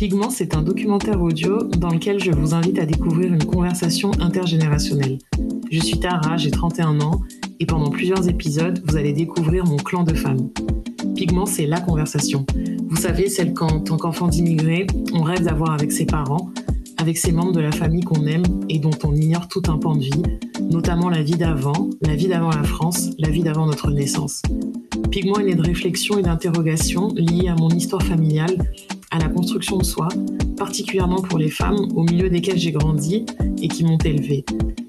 Pigment, c'est un documentaire audio dans lequel je vous invite à découvrir une conversation intergénérationnelle. Je suis Tara, j'ai 31 ans, et pendant plusieurs épisodes, vous allez découvrir mon clan de femmes. Pigment, c'est la conversation. Vous savez, celle qu'en tant qu'enfant d'immigrés, on rêve d'avoir avec ses parents, avec ses membres de la famille qu'on aime et dont on ignore tout un pan de vie, notamment la vie d'avant, la vie d'avant la France, la vie d'avant notre naissance. Pigment est né de réflexions et d'interrogations liées à mon histoire familiale, à la construction de soi, particulièrement pour les femmes au milieu desquelles j'ai grandi et qui m'ont élevée.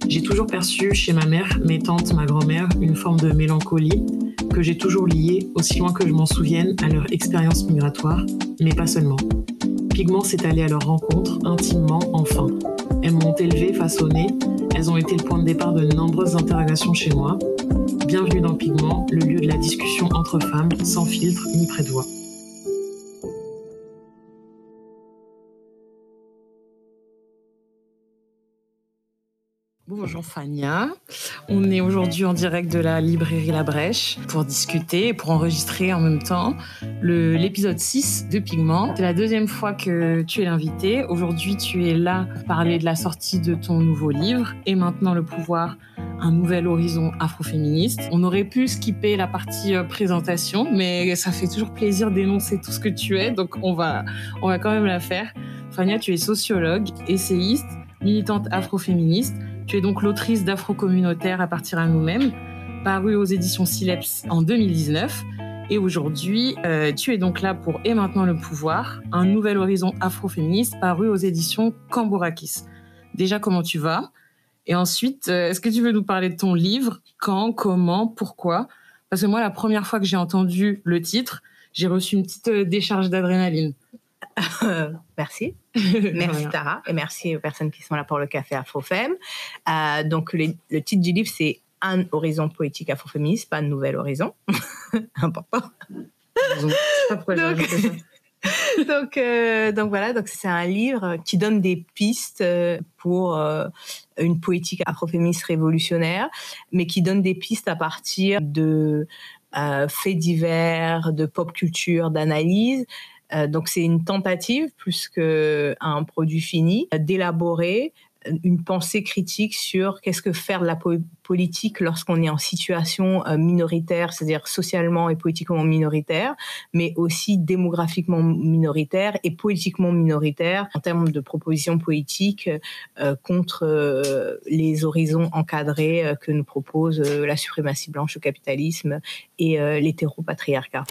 J'ai toujours perçu chez ma mère, mes tantes, ma grand-mère, une forme de mélancolie que j'ai toujours liée, aussi loin que je m'en souvienne, à leur expérience migratoire, mais pas seulement. Pigment s'est allé à leur rencontre, intimement, enfin. Elles m'ont élevée, façonnée, elles ont été le point de départ de nombreuses interrogations chez moi. Bienvenue dans Pigment, le lieu de la discussion entre femmes, sans filtre ni près Bonjour Fania, on est aujourd'hui en direct de la librairie La Brèche pour discuter et pour enregistrer en même temps l'épisode 6 de Pigment. C'est la deuxième fois que tu es l'invité. Aujourd'hui tu es là pour parler de la sortie de ton nouveau livre et maintenant le pouvoir, un nouvel horizon afroféministe. On aurait pu skipper la partie euh, présentation mais ça fait toujours plaisir d'énoncer tout ce que tu es donc on va, on va quand même la faire. Fania, tu es sociologue, essayiste, militante afroféministe tu es donc l'autrice d'Afro-communautaire à partir à nous-mêmes, paru aux éditions Sileps en 2019. Et aujourd'hui, euh, tu es donc là pour Et maintenant le pouvoir, un nouvel horizon afroféministe paru aux éditions Cambourakis. Déjà, comment tu vas? Et ensuite, euh, est-ce que tu veux nous parler de ton livre? Quand? Comment? Pourquoi? Parce que moi, la première fois que j'ai entendu le titre, j'ai reçu une petite euh, décharge d'adrénaline. merci. merci Tara et merci aux personnes qui sont là pour le café Afrofem. Euh, donc le titre du livre c'est Un horizon politique afroféministe, pas un nouvel horizon. Important. donc, euh, donc, voilà, donc c'est un livre qui donne des pistes euh, pour une politique afroféministe révolutionnaire, mais qui donne des pistes à partir de faits divers, de pop culture, d'analyse, donc c'est une tentative plus qu'un produit fini d'élaborer une pensée critique sur qu'est-ce que faire de la politique lorsqu'on est en situation euh, minoritaire, c'est-à-dire socialement et politiquement minoritaire, mais aussi démographiquement minoritaire et politiquement minoritaire en termes de propositions politiques euh, contre les horizons encadrés que nous propose la suprématie blanche, le capitalisme et l'hétéropatriarcat.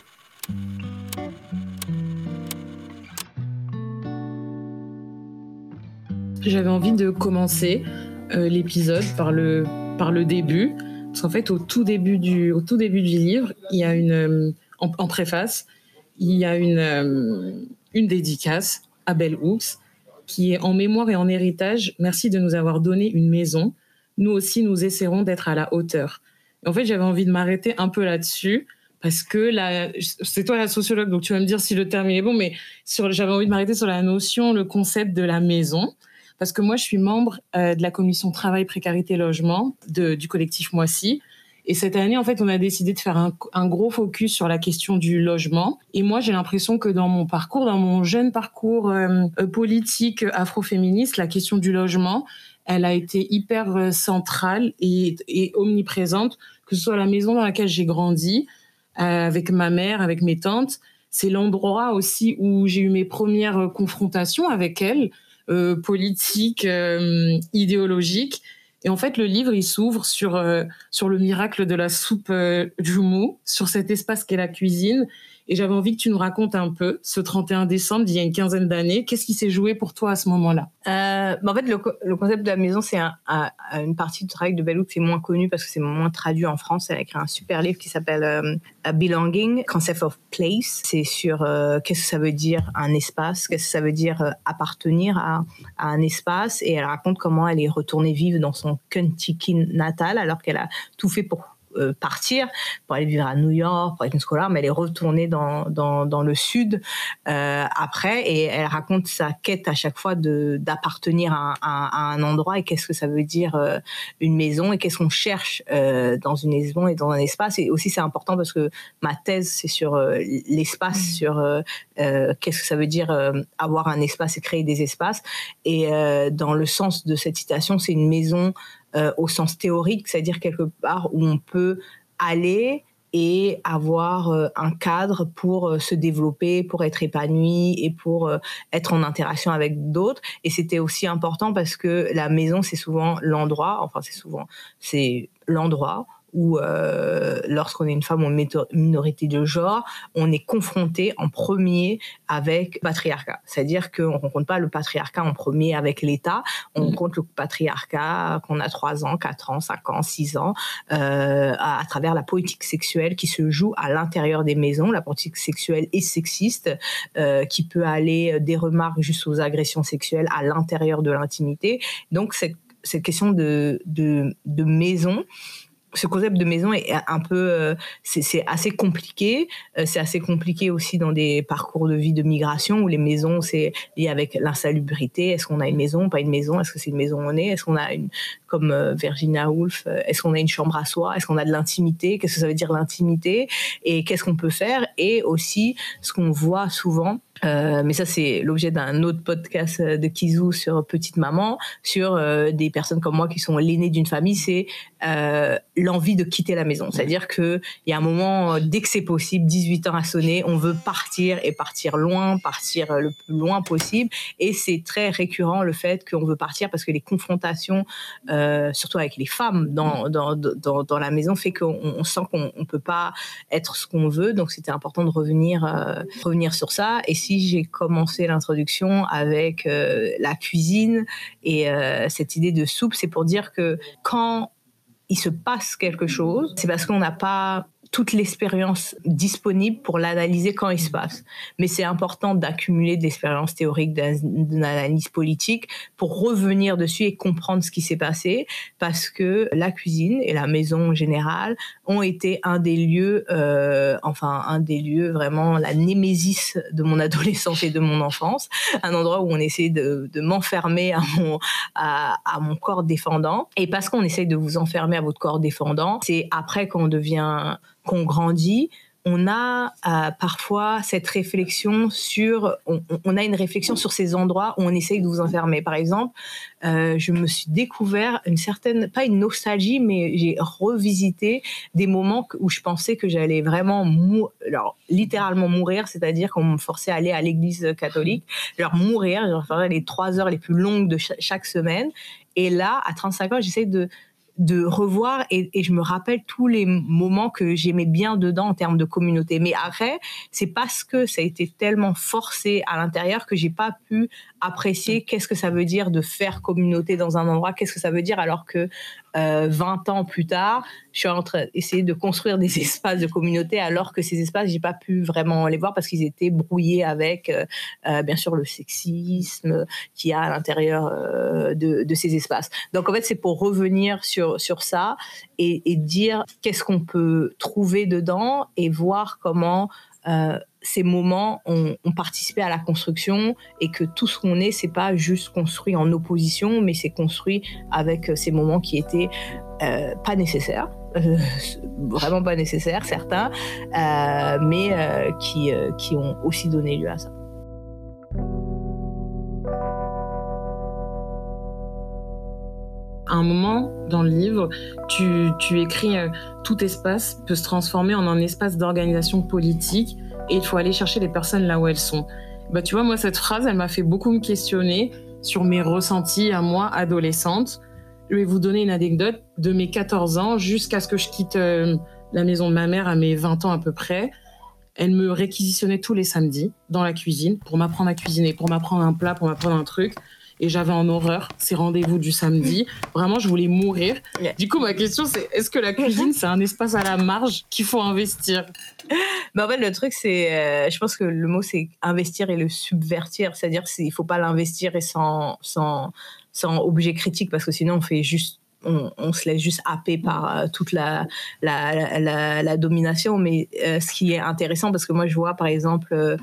J'avais envie de commencer euh, l'épisode par le, par le début. Parce qu'en fait, au tout, début du, au tout début du livre, il y a une, euh, en, préface, il y a une, euh, une dédicace à Belle Hooks qui est en mémoire et en héritage. Merci de nous avoir donné une maison. Nous aussi, nous essaierons d'être à la hauteur. en fait, j'avais envie de m'arrêter un peu là-dessus parce que c'est toi la sociologue, donc tu vas me dire si le terme est bon, mais j'avais envie de m'arrêter sur la notion, le concept de la maison parce que moi, je suis membre euh, de la commission travail, précarité, logement du collectif Moissy. Et cette année, en fait, on a décidé de faire un, gros focus sur la question du logement. Et moi, j'ai l'impression que dans mon parcours, dans mon jeune parcours euh, euh, politique afroféministe, la question du logement, elle a été hyper centrale et, omniprésente, que ce soit la maison dans laquelle j'ai grandi, avec ma mère, avec mes tantes. C'est l'endroit aussi où j'ai eu mes premières confrontations avec elles euh, politique, euh, idéologique. Et en fait, le livre, il s'ouvre sur, euh, sur le miracle de la soupe Jumu, sur cet espace qu'est la cuisine, et j'avais envie que tu nous racontes un peu ce 31 décembre d'il y a une quinzaine d'années. Qu'est-ce qui s'est joué pour toi à ce moment-là? Euh, bah, En fait, le, concept de la maison, c'est une partie du travail de Bellouk qui est moins connue parce que c'est moins traduit en France. Elle a écrit un super livre qui s'appelle euh, Belonging, Concept of Place. C'est sur euh, qu'est-ce que ça veut dire un espace, qu'est-ce que ça veut dire appartenir à, à, un espace? Et elle raconte comment elle est retournée vivre dans son Kentucky natal alors qu'elle a tout fait pour euh, partir pour aller vivre à New York, pour être une scolaire, mais elle est retournée dans, dans, dans le sud euh, après et elle raconte sa quête à chaque fois d'appartenir à, à, un endroit et qu'est-ce que ça veut dire euh, une maison et qu'est-ce qu'on cherche dans une maison et dans un espace. Et aussi c'est important parce que ma thèse c'est sur l'espace, mmh. sur qu'est-ce que ça veut dire avoir un espace et créer des espaces. Et dans le sens de cette citation, c'est une maison euh, au sens théorique, c'est-à-dire quelque part où on peut aller et avoir euh, un cadre pour euh, se développer, pour être épanoui et pour être en interaction avec d'autres. Et c'était aussi important parce que la maison, c'est souvent l'endroit, enfin c'est souvent, c'est l'endroit où euh, lorsqu'on est une femme une minorité de genre, on est confronté en premier avec le patriarcat. C'est-à-dire qu'on ne rencontre pas le patriarcat en premier avec l'État, on mm. rencontre le patriarcat qu'on a 3 ans, 4 ans, 5 ans, 6 ans, euh, à, travers la politique sexuelle qui se joue à l'intérieur des maisons, la politique sexuelle et sexiste, euh, qui peut aller des remarques jusqu'aux agressions sexuelles à l'intérieur de l'intimité. Donc cette, cette question de, de, de maison, ce concept de maison est un peu, euh, c'est assez compliqué. Euh, c'est assez compliqué aussi dans des parcours de vie de migration où les maisons, c'est lié avec l'insalubrité. Est-ce qu'on a une maison, pas une maison? Est-ce que c'est une maison où on est Est-ce qu'on a une, comme euh, Virginia Woolf, est-ce qu'on a une chambre à soi? Est-ce qu'on a de l'intimité? Qu'est-ce que ça veut dire l'intimité? Et qu'est-ce qu'on peut faire? Et aussi, ce qu'on voit souvent, euh, mais ça, c'est l'objet d'un autre podcast de Kizou sur Petite Maman, sur euh, des personnes comme moi qui sont l'aînée d'une famille, c'est euh, l'envie de quitter la maison. C'est-à-dire qu'il y a un moment, dès que c'est possible, 18 ans à sonner, on veut partir et partir loin, partir le plus loin possible. Et c'est très récurrent le fait qu'on veut partir parce que les confrontations, surtout avec les femmes dans, dans, dans, dans la maison, fait qu'on sent qu'on ne peut pas être ce qu'on veut. Donc c'était important de revenir, revenir sur ça. Et si j'ai commencé l'introduction avec euh, la cuisine et euh, cette idée de soupe, c'est pour dire que quand il se passe quelque chose, c'est parce qu'on n'a pas toute l'expérience disponible pour l'analyser quand il se passe. Mais c'est important d'accumuler de l'expérience théorique, d'une analyse politique pour revenir dessus et comprendre ce qui s'est passé parce que la cuisine et la maison en général ont été un des lieux, euh, enfin un des lieux vraiment la némésis de mon adolescence et de mon enfance, un endroit où on essaie de, de m'enfermer à mon, à, à mon corps défendant. Et parce qu'on essaye de vous enfermer à votre corps défendant, c'est après qu'on devient qu'on grandit, on a euh, parfois cette réflexion sur, on, a une réflexion sur ces endroits où on essaye de vous enfermer. Par exemple, euh, je me suis découvert une certaine, pas une nostalgie, mais j'ai revisité des moments où je pensais que j'allais vraiment, alors littéralement mourir, c'est-à-dire qu'on me forçait à aller à l'église catholique, genre mourir, genre faire les trois heures les plus longues de chaque semaine. Et là, à 35 ans, j'essaie de de revoir et, je me rappelle tous les moments que j'aimais bien dedans en termes de communauté. Mais après, c'est parce que ça a été tellement forcé à l'intérieur que j'ai pas pu apprécier qu'est-ce que ça veut dire de faire communauté dans un endroit, qu'est-ce que ça veut dire alors que 20 euh, ans plus tard, je suis en train d'essayer de construire des espaces de communauté alors que ces espaces, j'ai pas pu vraiment les voir parce qu'ils étaient brouillés avec, euh, euh, bien sûr, le sexisme qui a à l'intérieur de, de, ces espaces. Donc en fait, c'est pour revenir sur, sur ça et, et dire qu'est-ce qu'on peut trouver dedans et voir comment ces moments ont, participé à la construction et que tout ce qu'on est, c'est pas juste construit en opposition, mais c'est construit avec euh, ces moments qui étaient euh, pas nécessaires, euh, vraiment pas nécessaires, certains, mais qui, qui ont aussi donné lieu à ça. À un moment dans le livre, tu, tu écris tout espace peut se transformer en un espace d'organisation politique et il faut aller chercher les personnes là où elles sont. Bah, tu vois, moi, cette phrase, elle m'a fait beaucoup me questionner sur mes ressentis à moi, adolescente. Je vais vous donner une anecdote de mes 14 ans jusqu'à ce que je quitte euh, la maison de ma mère à mes 20 ans à peu près. Elle me réquisitionnait tous les samedis dans la cuisine pour m'apprendre à cuisiner, pour m'apprendre un plat, pour m'apprendre un truc et j'avais en horreur ces rendez-vous du samedi. Vraiment, je voulais mourir. Du coup, ma question, c'est est-ce que la cuisine, c'est un espace à la marge qu'il faut investir? Mais en fait, le truc, c'est, euh, je pense que le mot, c'est investir et le subvertir. C'est-à-dire qu'il ne faut pas l'investir et sans, sans, sans objet critique, parce que sinon, on fait juste on, se laisse juste happer par euh, toute la, la, domination. Mais euh, ce qui est intéressant, parce que moi, je vois, par exemple,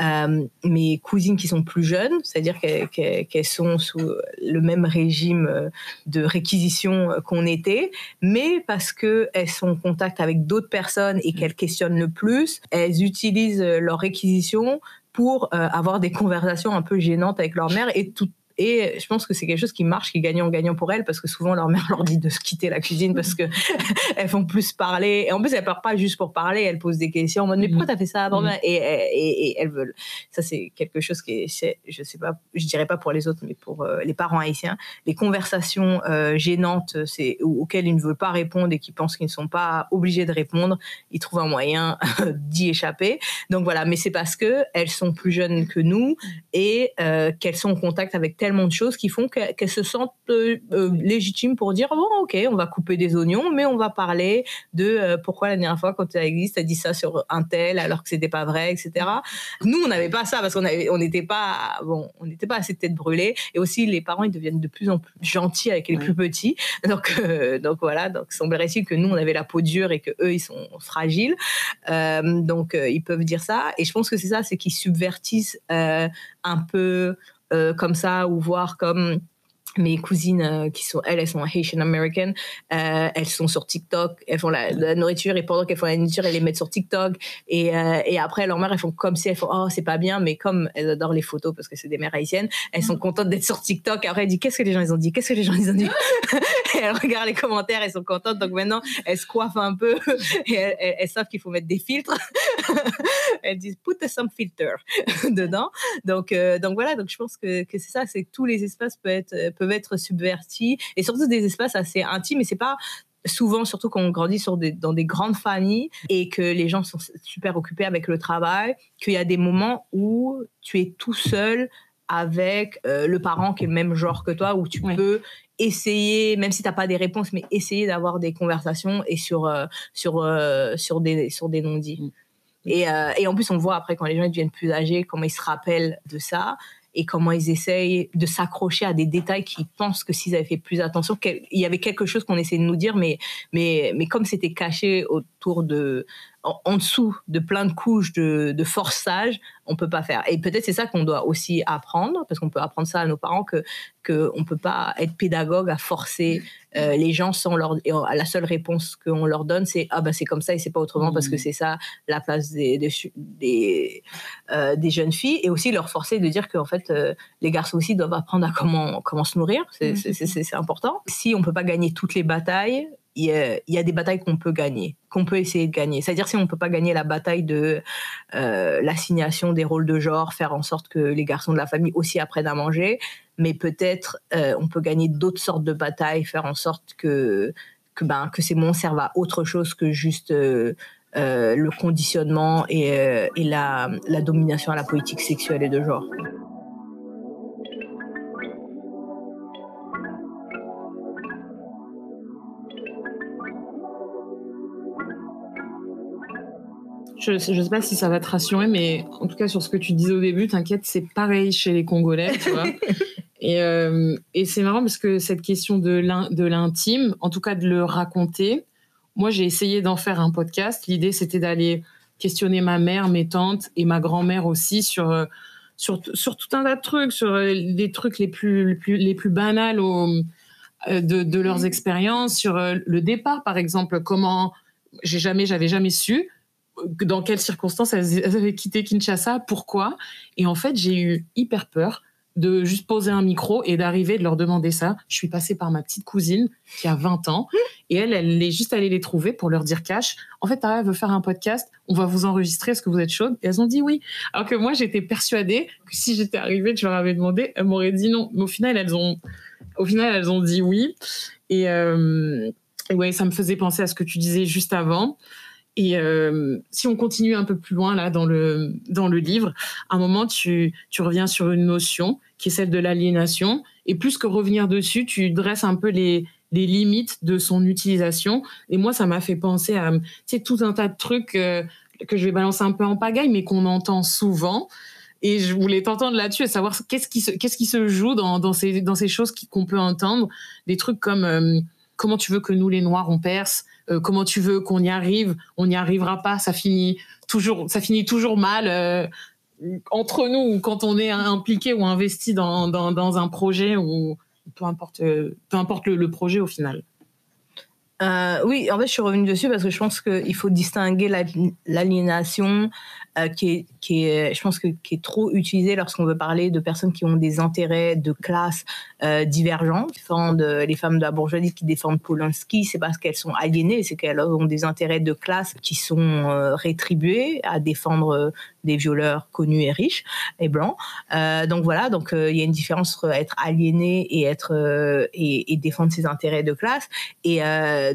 euh, mes cousines qui sont plus jeunes, c'est-à-dire qu'elles sont sous le même régime de réquisition qu'on était, mais parce qu'elles sont en contact avec d'autres personnes et qu'elles questionnent le plus, elles utilisent leur réquisition pour avoir des conversations un peu gênantes avec leur mère et tout, et je pense que c'est quelque chose qui marche, qui est gagnant-gagnant pour elles, parce que souvent leur mère leur dit de se quitter la cuisine parce que elles font plus parler. Et en plus, elles parlent pas juste pour parler, elles posent des questions en mode mais pourquoi t'as fait ça mm-hmm. et, et, et, elles veulent. Ça, c'est quelque chose qui est, je sais pas, je dirais pas pour les autres, mais pour euh, les parents haïtiens, les conversations euh, gênantes, c'est auxquelles ils ne veulent pas répondre et qui pensent qu'ils ne sont pas obligés de répondre, ils trouvent un moyen d'y échapper. Donc voilà, mais c'est parce que elles sont plus jeunes que nous et euh, qu'elles sont en contact avec tellement de choses qui font qu'elles se sentent euh, euh, légitimes pour dire bon ok on va couper des oignons mais on va parler de euh, pourquoi la dernière fois quand tu as existé as dit ça sur un tel alors que c'était pas vrai etc nous on n'avait pas ça parce qu'on on n'était pas bon on n'était pas assez tête brûlée. Et aussi les parents ils deviennent de plus en plus gentils avec les plus petits. Donc donc voilà donc semblerait-il que nous on avait la peau dure et que eux ils sont fragiles. Donc ils peuvent dire ça. Et je pense que c'est ça c'est qu'ils subvertissent un peu euh, comme ça ou voir comme mes cousines euh, qui sont elles elles sont Haitian American euh, elles sont sur TikTok elles font la, nourriture et pendant qu'elles font la nourriture elles les mettent sur TikTok et, euh, et après leur mère elles font comme si elles font oh c'est pas bien mais comme elles adorent les photos parce que c'est des mères haïtiennes elles sont contentes d'être sur TikTok. Après elles disent qu'est-ce que les gens ils ont dit? Qu'est-ce que les gens ils ont dit? Et elles regardent les commentaires elles sont contentes. Donc maintenant elles se coiffent un peu et elles, savent qu'il faut mettre des filtres. Elles disent put some filter dedans. Donc donc voilà donc je pense que, que c'est ça c'est tous les espaces peuvent être peuvent être subvertis et surtout des espaces assez intimes. Et c'est pas souvent, surtout quand on grandit sur des, dans des grandes familles et que les gens sont super occupés avec le travail, qu'il y a des moments où tu es tout seul avec euh, le parent qui est le même genre que toi, où tu peux essayer, même si tu n'as pas des réponses, mais essayer d'avoir des conversations et sur, euh, sur, euh, sur des, sur des non-dits. Mm. Et, et, en plus, on voit après, quand les gens deviennent plus âgés, comment ils se rappellent de ça et comment ils essayent de s'accrocher à des détails qu'ils pensent que s'ils avaient fait plus attention, il y avait quelque chose qu'on essayait de nous dire, mais, mais, mais comme c'était caché autour de, en, dessous de plein de couches de, de forçage, on peut pas faire. Et peut-être c'est ça qu'on doit aussi apprendre, parce qu'on peut apprendre ça à nos parents que que on peut pas être pédagogue à forcer euh, les gens sans leur la seule réponse qu'on leur donne c'est ah bah c'est comme ça et c'est pas autrement parce que mmh. c'est ça la place des des euh, des, jeunes filles et aussi leur forcer de dire qu'en fait euh, les garçons aussi doivent apprendre à comment comment se nourrir c'est mmh. important si on peut pas gagner toutes les batailles il y, a, des batailles qu'on peut gagner, qu'on peut essayer de gagner. C'est-à-dire si on ne peut pas gagner la bataille de euh, l'assignation des rôles de genre, faire en sorte que les garçons de la famille aussi apprennent à manger, mais peut-être euh, on peut gagner d'autres sortes de batailles, faire en sorte que que, ben, que ces mots servent à autre chose que juste euh, le conditionnement et, la domination à la politique sexuelle et de genre. Je ne sais pas si ça va te rassurer, mais en tout cas, sur ce que tu disais au début, t'inquiète, c'est pareil chez les Congolais, tu vois. et, euh, et c'est marrant parce que cette question de l'intime, en tout cas de le raconter, moi, j'ai essayé d'en faire un podcast. L'idée, c'était d'aller questionner ma mère, mes tantes et ma grand-mère aussi sur, euh, sur, sur, tout un tas de trucs, sur euh, les trucs les plus, les plus, les plus banals de, de, leurs mmh. expériences, sur le départ, par exemple, comment j'ai jamais, j'avais jamais su dans quelles circonstances elles, avaient quitté Kinshasa, pourquoi. Et en fait, j'ai eu hyper peur de juste poser un micro et d'arriver de leur demander ça. Je suis passée par ma petite cousine qui a 20 ans et elle, elle est juste allée les trouver pour leur dire cash. En fait, Tara veut faire un podcast, on va vous enregistrer, est-ce que vous êtes chaude Et elles ont dit oui. Alors que moi, j'étais persuadée que si j'étais arrivée, je leur avais demandé, elles m'auraient dit non. Mais au final, elles ont, au final, elles ont dit oui. Et, euh, et ouais, ça me faisait penser à ce que tu disais juste avant. Et euh, si on continue un peu plus loin là dans le dans le livre, à un moment tu tu reviens sur une notion qui est celle de l'aliénation et plus que revenir dessus, tu dresses un peu les les limites de son utilisation. Et moi, ça m'a fait penser à tu sais tout un tas de trucs euh, que je vais balancer un peu en pagaille, mais qu'on entend souvent Et je voulais t'entendre là-dessus et savoir qu'est-ce qui se, qu'est-ce qui se joue dans, dans, ces, dans ces choses qu'on peut entendre. Des trucs comme euh, comment tu veux que nous, les Noirs, on perce euh, Comment tu veux qu'on y arrive On n'y arrivera pas. Ça finit toujours, ça finit toujours mal. Euh, entre nous, quand on est impliqué ou investi dans, dans, un projet ou peu importe, peu importe le, le projet au final. oui, en fait, je suis revenue dessus parce que je pense qu'il faut distinguer l'aliénation euh, qui, est, qui est, je pense que qui est trop utilisé lorsqu'on veut parler de personnes qui ont des intérêts de classe euh, divergents. les femmes de la bourgeoisie qui défendent Polanski, c'est parce qu'elles sont aliénées, c'est qu'elles ont des intérêts de classe qui sont euh, rétribués à défendre euh, des violeurs connus et riches et blancs. Euh, donc voilà, donc il y a une différence entre être aliéné et être et, et, défendre ses intérêts de classe. Et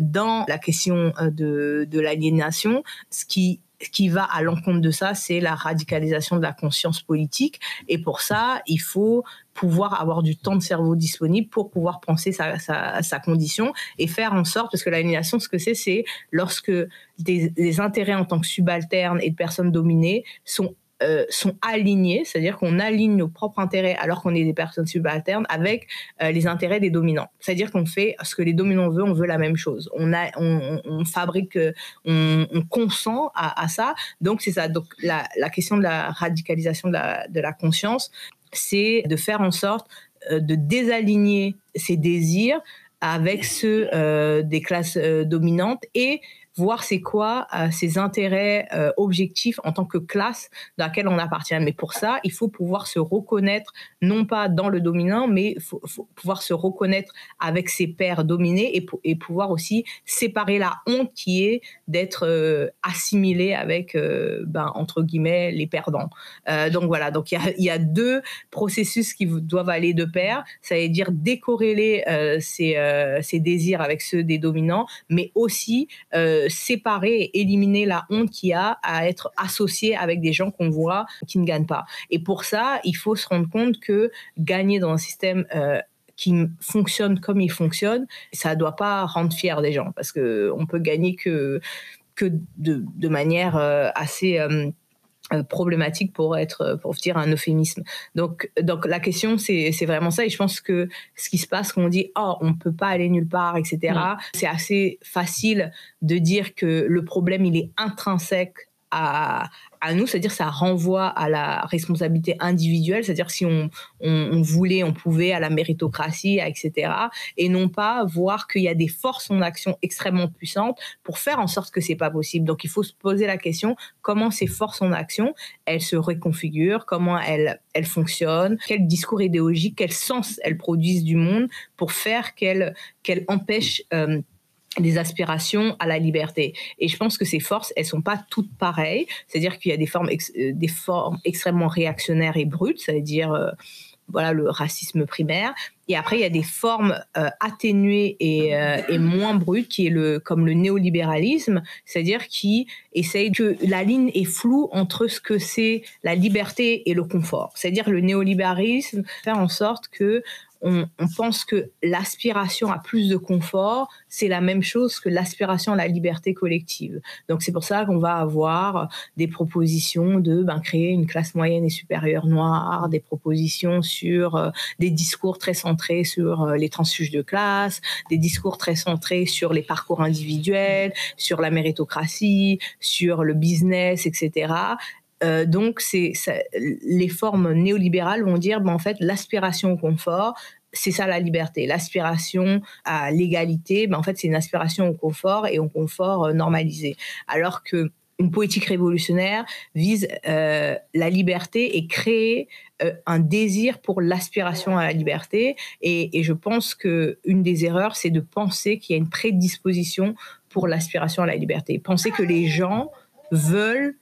dans la question de, de l'aliénation, ce qui ce qui va à l'encontre de ça, c'est la radicalisation de la conscience politique. Et pour ça, il faut pouvoir avoir du temps de cerveau disponible pour pouvoir penser sa, sa, condition et faire en sorte, parce que l'aliénation, ce que c'est, c'est lorsque des, des intérêts en tant que subalternes et de personnes dominées sont euh, sont alignés, c'est-à-dire qu'on aligne nos propres intérêts alors qu'on est des personnes subalternes avec euh, les intérêts des dominants. C'est-à-dire qu'on fait ce que les dominants veulent, on veut la même chose. On, fabrique, euh, on, on consent à, ça. Donc c'est ça. Donc la, question de la radicalisation de la, conscience, c'est de faire en sorte de désaligner ses désirs avec ceux des classes dominantes et voir c'est quoi euh, ses intérêts euh, objectifs en tant que classe dans laquelle on appartient. Mais pour ça, il faut pouvoir se reconnaître, non pas dans le dominant, mais pouvoir se reconnaître avec ses pairs dominés et, pouvoir aussi séparer la honte qui est d'être euh, assimilé avec, ben, entre guillemets, les perdants. Donc voilà, donc il y, y a, deux processus qui doivent aller de pair, ça veut dire décorréler ses, ses, désirs avec ceux des dominants, mais aussi séparer et éliminer la honte qu'il y a à être associé avec des gens qu'on voit qui ne gagnent pas. Et pour ça, il faut se rendre compte que gagner dans un système euh, qui fonctionne comme il fonctionne, ça ne doit pas rendre fier des gens parce que on peut gagner que que de, de manière euh, assez euh, euh, problématique pour être pour dire un euphémisme donc donc la question c'est c'est vraiment ça et je pense que ce qui se passe quand on dit oh on peut pas aller nulle part etc mmh. c'est assez facile de dire que le problème il est intrinsèque à, nous, c'est-à-dire ça renvoie à la responsabilité individuelle, c'est-à-dire si on, voulait, on pouvait, à la méritocratie, etc. Et non pas voir qu'il y a des forces en action extrêmement puissantes pour faire en sorte que c'est pas possible. Donc il faut se poser la question comment ces forces en action, elles se reconfigurent, comment elles, elles fonctionnent, quel discours idéologique, quel sens elles produisent du monde pour faire qu'elles qu'elles empêchent euh, des aspirations à la liberté. Et je pense que ces forces, elles sont pas toutes pareilles. C'est-à-dire qu'il y a des formes, euh, des formes extrêmement réactionnaires et brutes, c'est-à-dire euh, voilà le racisme primaire. Et après, il y a des formes euh, atténuées et, et, moins brutes, qui est le comme le néolibéralisme, c'est-à-dire qui essaye que la ligne est floue entre ce que c'est la liberté et le confort. C'est-à-dire le néolibéralisme faire en sorte que on, pense que l'aspiration à plus de confort, c'est la même chose que l'aspiration à la liberté collective. Donc c'est pour ça qu'on va avoir des propositions de ben, créer une classe moyenne et supérieure noire, des propositions sur euh, des discours très centrés sur euh, les transfuges de classe, des discours très centrés sur les parcours individuels, sur la méritocratie, sur le business, etc. Euh, donc, c'est les formes néolibérales vont dire, ben, en fait, l'aspiration au confort, c'est ça la liberté. L'aspiration à l'égalité, ben, en fait, c'est une aspiration au confort et au confort euh, normalisé. Alors que une politique révolutionnaire vise euh, la liberté et créer euh, un désir pour l'aspiration à la liberté. Et, et, je pense que une des erreurs, c'est de penser qu'il y a une prédisposition pour l'aspiration à la liberté. Penser que les gens veulent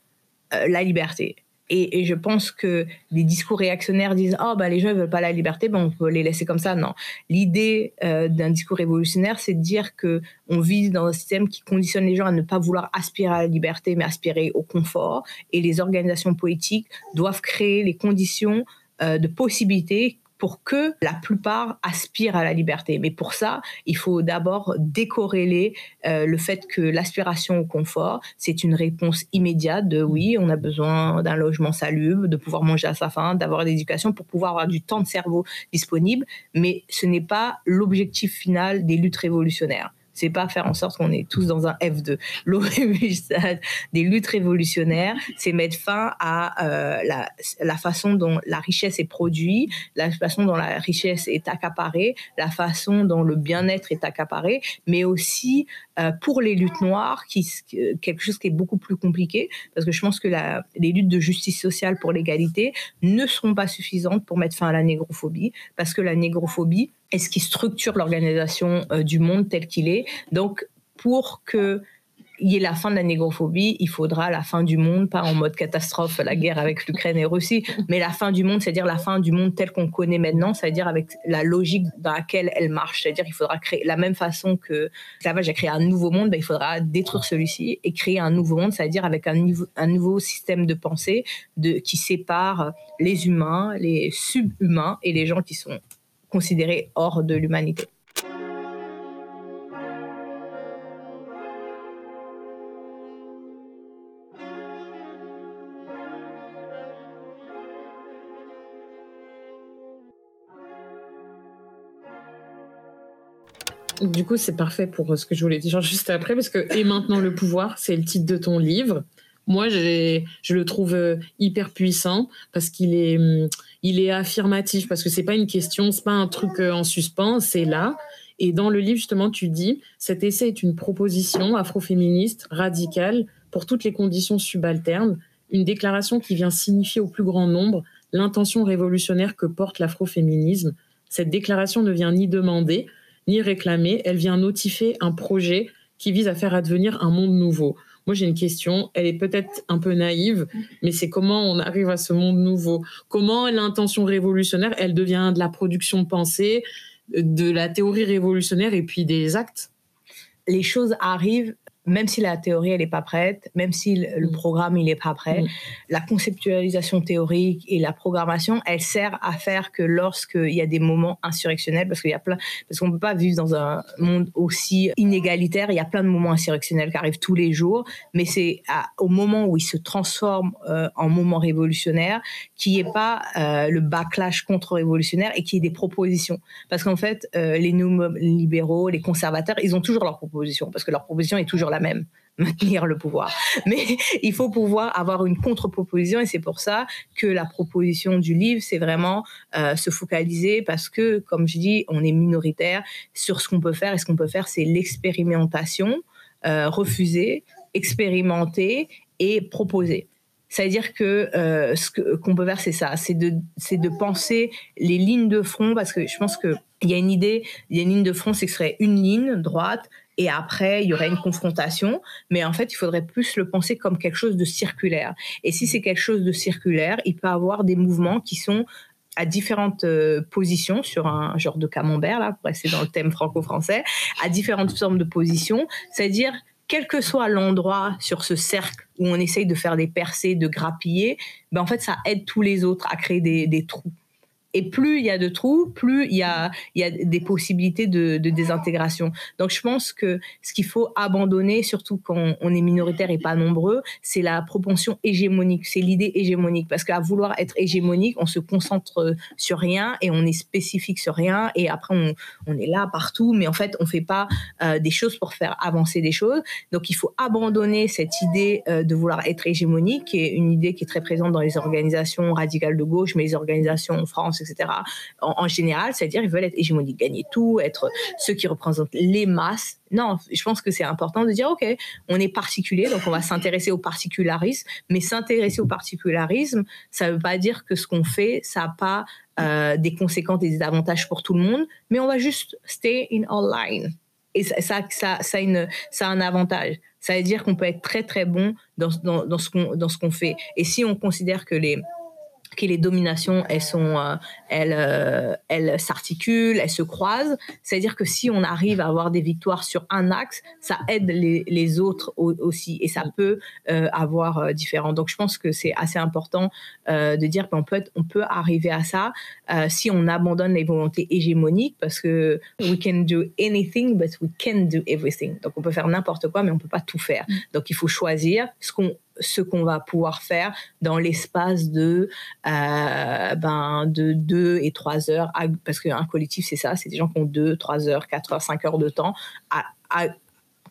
la liberté. Et, je pense que les discours réactionnaires disent oh bah les gens ne veulent pas la liberté, ben on peut les laisser comme ça. Non, l'idée euh, d'un discours révolutionnaire, c'est de dire que on vit dans un système qui conditionne les gens à ne pas vouloir aspirer à la liberté, mais aspirer au confort. Et les organisations politiques doivent créer les conditions euh, de possibilités pour que la plupart aspirent à la liberté. Mais pour ça, il faut d'abord décorréler euh, le fait que l'aspiration au confort, c'est une réponse immédiate de oui, on a besoin d'un logement salubre, de pouvoir manger à sa faim, d'avoir l'éducation pour pouvoir avoir du temps de cerveau disponible, mais ce n'est pas l'objectif final des luttes révolutionnaires c'est pas faire en sorte qu'on est tous dans un F2. L'orébustade des luttes révolutionnaires, c'est mettre fin à euh, la, façon dont la richesse est produite, la façon dont la richesse est accaparée, la façon dont le bien-être est accaparé, mais aussi euh, pour les luttes noires, qui, quelque chose qui est beaucoup plus compliqué, parce que je pense que la, les luttes de justice sociale pour l'égalité ne seront pas suffisantes pour mettre fin à la négrophobie, parce que la négrophobie, est ce qui structure l'organisation euh, du monde tel qu'il est. Donc, pour que il y ait la fin de la négrophobie, il faudra la fin du monde, pas en mode catastrophe, la guerre avec l'Ukraine et Russie, mais la fin du monde, c'est-à-dire la fin du monde tel qu'on connaît maintenant, c'est-à-dire avec la logique dans laquelle elle marche. C'est-à-dire qu'il faudra créer la même façon que l'esclavage a créé un nouveau monde, ben, il faudra détruire celui-ci et créer un nouveau monde, c'est-à-dire avec un, un nouveau système de pensée de, qui sépare les humains, les subhumains et les gens qui sont considérés hors de l'humanité. Du coup, c'est parfait pour ce que je voulais dire juste après, parce que Et maintenant le pouvoir, c'est le titre de ton livre. Moi, je le trouve euh, hyper puissant parce qu'il est, hum, est affirmatif, parce que c'est pas une question, c'est pas un truc euh, en suspens, c'est là. Et dans le livre, justement, tu dis, cet essai est une proposition afroféministe, radicale, pour toutes les conditions subalternes, une déclaration qui vient signifier au plus grand nombre l'intention révolutionnaire que porte l'afroféminisme. Cette déclaration ne vient ni demander, ni réclamer, elle vient notifier un projet qui vise à faire advenir un monde nouveau. Moi, j'ai une question. Elle est peut-être un peu naïve, mais c'est comment on arrive à ce monde nouveau? Comment l'intention révolutionnaire, elle devient de la production pensée, de la théorie révolutionnaire et puis des actes? Les choses arrivent même si la théorie elle n'est pas prête, même si le, mm. programme il n'est pas prêt, mm. la conceptualisation théorique et la programmation, elle sert à faire que lorsqu'il y a des moments insurrectionnels, parce qu'il y a plein, parce qu'on peut pas vivre dans un monde aussi inégalitaire, il y a plein de moments insurrectionnels qui arrivent tous les jours, mais c'est au moment où ils se transforment euh, en moments révolutionnaires qu'il n'y ait pas euh, le backlash contre-révolutionnaire et qu'il y ait des propositions. Parce qu'en fait, euh, les libéraux, les conservateurs, ils ont toujours leurs propositions, parce que leur proposition est toujours même, maintenir le pouvoir. Mais il faut pouvoir avoir une contre-proposition et c'est pour ça que la proposition du livre, c'est vraiment euh, se focaliser parce que, comme je dis, on est minoritaire sur ce qu'on peut faire et ce qu'on peut faire, c'est l'expérimentation, euh, refuser, expérimenter et proposer. C'est-à-dire que euh, ce qu'on peut faire, c'est ça, c'est de, de penser les lignes de front, parce que je pense qu'il y a une idée, il y a une ligne de front, c'est que ce serait une ligne droite, et après il y aurait une confrontation, mais en fait il faudrait plus le penser comme quelque chose de circulaire. Et si c'est quelque chose de circulaire, il peut avoir des mouvements qui sont à différentes euh, positions sur un genre de camembert là pour rester dans le thème franco-français, à différentes formes de positions, c'est-à-dire quel que soit l'endroit sur ce cercle où on essaye de faire des percées, de grappiller, ben en fait ça aide tous les autres à créer des trous. Et plus il y a de trous, plus il y a, des possibilités de, désintégration. Donc je pense que ce qu'il faut abandonner, surtout quand on est minoritaire et pas nombreux, c'est la propension hégémonique, c'est l'idée hégémonique. Parce qu'à vouloir être hégémonique, on se concentre sur rien et on est spécifique sur rien. Et après, on, est là partout, mais en fait, on fait pas euh, des choses pour faire avancer des choses. Donc il faut abandonner cette idée euh, de vouloir être hégémonique, qui est une idée qui est très présente dans les organisations radicales de gauche, mais les organisations en France, etc. En, général, c'est-à-dire ils veulent être hégémoniques, gagner tout, être ceux qui représentent les masses. Non, je pense que c'est important de dire, OK, on est particulier, donc on va s'intéresser au particularisme, mais s'intéresser au particularisme, ça ne veut pas dire que ce qu'on fait, ça n'a pas euh, des conséquences et des avantages pour tout le monde, mais on va juste stay in our line. Et ça, ça, ça, a un avantage. Ça veut dire qu'on peut être très très bon dans ce qu'on fait. Et si on considère que les, que les dominations, elles sont, euh, elles, euh, elles s'articulent, elles se croisent. C'est-à-dire que si on arrive à avoir des victoires sur un axe, ça aide les, les autres aussi, et ça peut euh, avoir différent. Donc, je pense que c'est assez important de dire qu'on peut, on peut arriver à ça si on abandonne les volontés hégémoniques, parce que we can do anything, but we can do everything. Donc, on peut faire n'importe quoi, mais on peut pas tout faire. Mm. Donc, il faut choisir ce qu'on ce qu'on va pouvoir faire dans l'espace de euh, ben de deux et trois heures parce qu'un collectif c'est ça c'est des gens qui ont deux trois heures quatre heures cinq heures de temps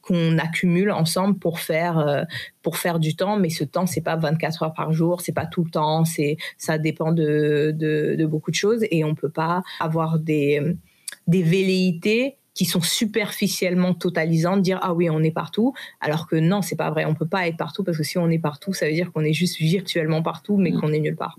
qu'on accumule ensemble pour faire euh, pour faire du temps. Mais ce temps c'est pas 24 heures par jour c'est pas tout le temps c'est ça dépend de, de, de beaucoup de choses. Et on peut pas avoir des des velléités qui sont superficiellement totalisantes, dire ah oui on est partout, alors que non c'est pas vrai, on peut pas être partout parce que si on est partout, ça veut dire qu'on est juste virtuellement partout, mais mm. qu'on est nulle part.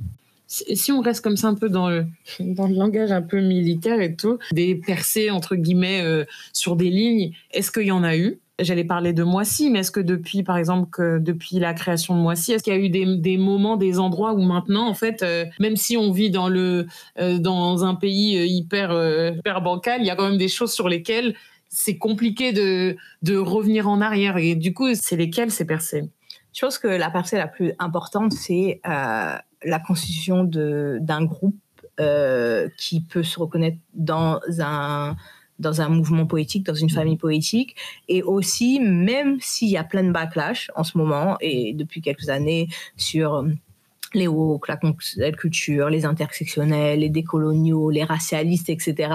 Si on reste comme ça un peu dans le, dans le langage un peu militaire et tout, des percées entre guillemets euh, sur des lignes, est-ce qu'il y en a eu? J'allais parler de Moissy, mais est-ce que depuis, par exemple, depuis la création de Moissy, est-ce qu'il y a eu des, moments, des endroits où maintenant, en fait, euh, même si on vit dans le euh, dans un pays euh, hyper hyper bancal, il y a quand même des choses sur lesquelles c'est compliqué de de revenir en arrière. Et du coup, c'est lesquelles ces percées? Je pense que la percée la plus importante, c'est la constitution d'un groupe qui peut se reconnaître dans un dans un mouvement politique, dans une famille politique, et aussi, même s'il y a plein de backlash en ce moment et depuis quelques années sur euh, les woke, la culture, les intersectionnels, les décoloniaux, les racialistes, etc.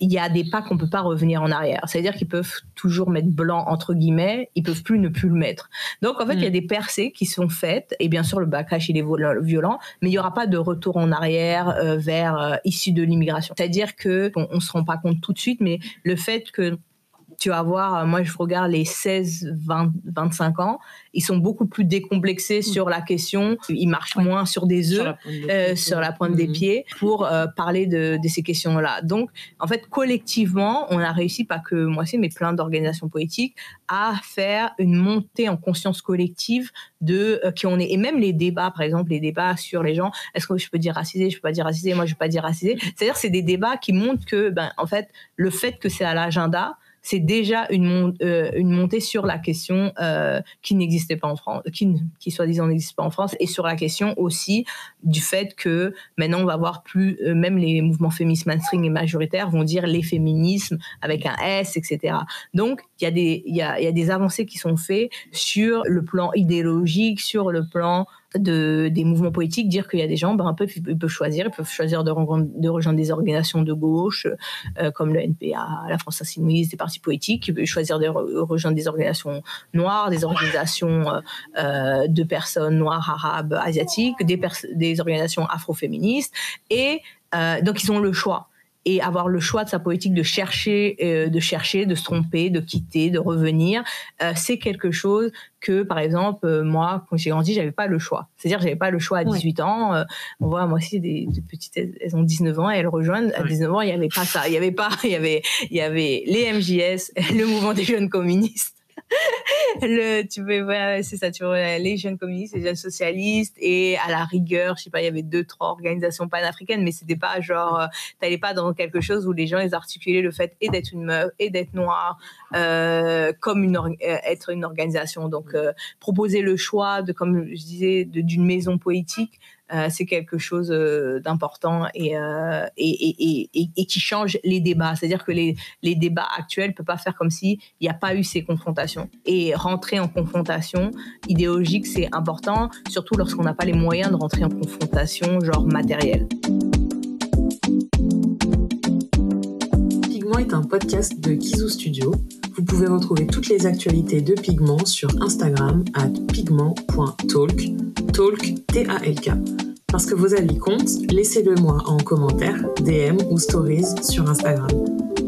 Il y a des pas qu'on peut pas revenir en arrière. C'est-à-dire qu'ils peuvent toujours mettre blanc entre guillemets, ils peuvent plus ne plus le mettre. Donc en fait, il y a mm. des percées qui sont faites et bien sûr le backlash il est violent, mais il y aura pas de retour en arrière euh, vers euh, issu de l'immigration. C'est-à-dire que on, on se rend pas compte tout de suite, mais le fait que tu vas voir, euh, moi je regarde les 16, 20, 25 ans, ils sont beaucoup plus décomplexés mm. sur la question, ils marchent moins sur des œufs, sur la pointe des, pieds, mm. pour euh, parler de, ces questions-là. Donc, en fait, collectivement, on a réussi, pas que moi c'est, mais plein d'organisations politiques, à faire une montée en conscience collective de euh, qui on est. Et même les débats, par exemple, les débats sur les gens, est-ce que je peux dire racisé, je peux pas dire racisé, moi je peux pas dire racisé. C'est-à-dire, c'est des débats qui montrent que, ben, en fait, le fait que c'est à l'agenda, c'est déjà une, euh, une montée sur la question euh, qui n'existait pas en France, qui, qui soi-disant n'existe pas en France, et sur la question aussi du fait que maintenant on va voir plus, euh, même les mouvements féministes mainstream et majoritaires vont dire les féminismes avec un S, etc. Donc il y a des avancées qui sont faites sur le plan idéologique, sur le plan de, des mouvements politiques, dire qu'il y a des gens, ben, un peu, ils peuvent choisir, ils peuvent choisir de, rejoindre des organisations de gauche, euh, comme le NPA, la France Insoumise, des partis politiques, ils peuvent choisir de rejoindre des organisations noires, des organisations euh, euh, de personnes noires, arabes, asiatiques, des, des organisations afroféministes, et donc ils ont le choix et avoir le choix de sa politique de chercher, euh, de chercher, de se tromper, de quitter, de revenir, euh, c'est quelque chose que, par exemple, euh, moi, quand j'ai grandi, j'avais pas le choix. C'est-à-dire, j'avais pas le choix à 18 ans. on voit, moi aussi, des, petites, elles ont 19 ans et elles rejoignent. À 19 ans, il y avait pas ça. Il y avait pas, il y avait, il y avait les MJS, le mouvement des jeunes communistes le, tu vois, c'est ça, tu vois, les jeunes communistes, les jeunes socialistes, et à la rigueur, je sais pas, il y avait deux, trois organisations panafricaines, mais c'était pas genre, euh, t'allais pas dans quelque chose où les gens, ils articulaient le fait et d'être une meuf, et d'être noire, euh, comme une, euh, être une organisation. Donc, proposer le choix de, comme je disais, d'une maison politique, euh, c'est quelque chose euh, d'important euh, et, et, qui change les débats. C'est-à-dire que les, débats actuels ne peuvent pas faire comme s'il n'y a pas eu ces confrontations. Et rentrer en confrontation idéologique, c'est important, surtout lorsqu'on n'a pas les moyens de rentrer en confrontation genre matérielle. Pigment est un podcast de Kizu Studio. Vous pouvez retrouver toutes les actualités de Pigment sur Instagram à pigment.talk, talk, T-A-L-K. Parce que vos avis comptent, laissez-le moi en commentaire, DM ou stories sur Instagram.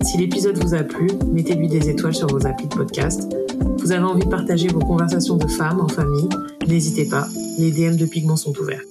Si l'épisode vous a plu, mettez-lui des étoiles sur vos applis de podcast. Vous avez envie de partager vos conversations de femmes en famille, n'hésitez pas, les DM de Pigment sont ouverts.